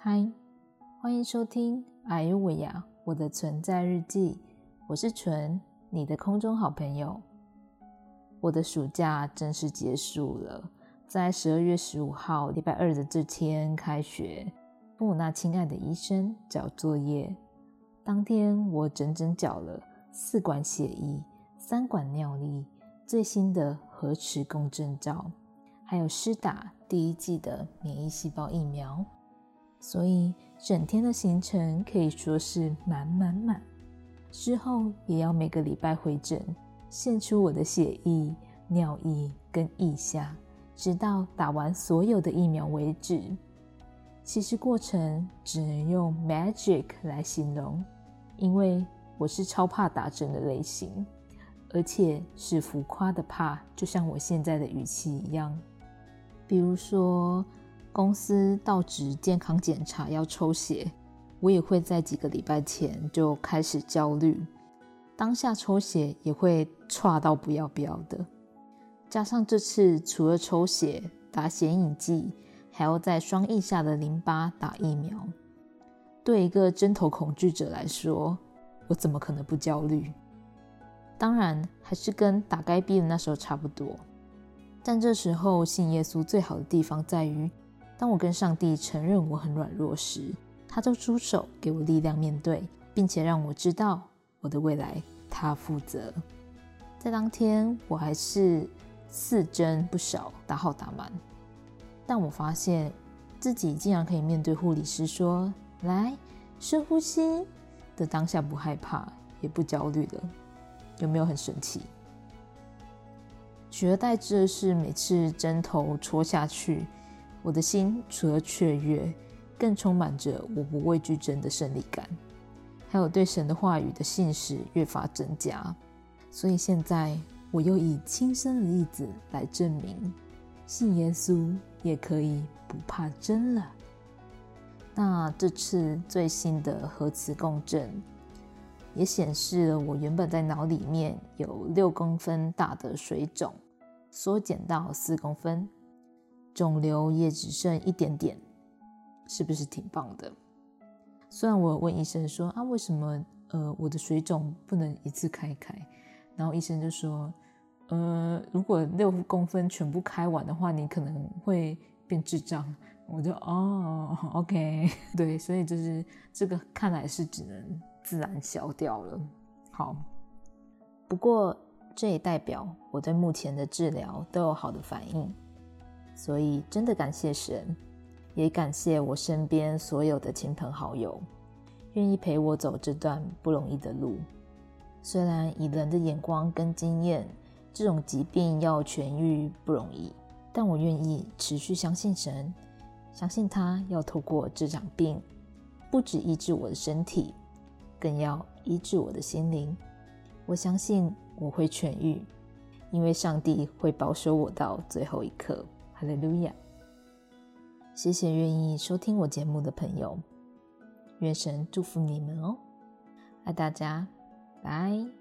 嗨，欢迎收听《哎呦喂呀》我的存在日记。我是纯，你的空中好朋友。我的暑假正式结束了，在十二月十五号礼拜二的这天开学，跟我那亲爱的医生交作业。当天我整整缴了四管血液、三管尿液、最新的核磁共振照，还有施打第一剂的免疫细胞疫苗。所以整天的行程可以说是满满满。之后也要每个礼拜回诊，献出我的血液、尿液跟腋下，直到打完所有的疫苗为止。其实过程只能用 magic 来形容，因为我是超怕打针的类型，而且是浮夸的怕，就像我现在的语气一样。比如说，公司到职健康检查要抽血。我也会在几个礼拜前就开始焦虑，当下抽血也会差到不要不要的。加上这次除了抽血、打显影剂，还要在双腋下的淋巴打疫苗，对一个针头恐惧者来说，我怎么可能不焦虑？当然，还是跟打该逼的那时候差不多。但这时候信耶稣最好的地方在于，当我跟上帝承认我很软弱时。他就出手给我力量面对，并且让我知道我的未来他负责。在当天，我还是四针不少，打好打满。但我发现自己竟然可以面对护理师说：“来深呼吸”的当下不害怕也不焦虑了，有没有很神奇？取而代之的是，每次针头戳下去，我的心除了雀跃。更充满着我不畏惧真的胜利感，还有对神的话语的信实越发增加。所以现在我又以亲身的例子来证明，信耶稣也可以不怕真了。那这次最新的核磁共振也显示了我原本在脑里面有六公分大的水肿，缩减到四公分，肿瘤也只剩一点点。是不是挺棒的？虽然我问医生说啊，为什么呃我的水肿不能一次开开？然后医生就说，呃，如果六公分全部开完的话，你可能会变智障。我就哦，OK，对，所以就是这个看来是只能自然消掉了。好，不过这也代表我对目前的治疗都有好的反应，所以真的感谢神。也感谢我身边所有的亲朋好友，愿意陪我走这段不容易的路。虽然以人的眼光跟经验，这种疾病要痊愈不容易，但我愿意持续相信神，相信他要透过这场病，不止医治我的身体，更要医治我的心灵。我相信我会痊愈，因为上帝会保守我到最后一刻。哈利路亚。谢谢愿意收听我节目的朋友，愿神祝福你们哦，爱大家，拜。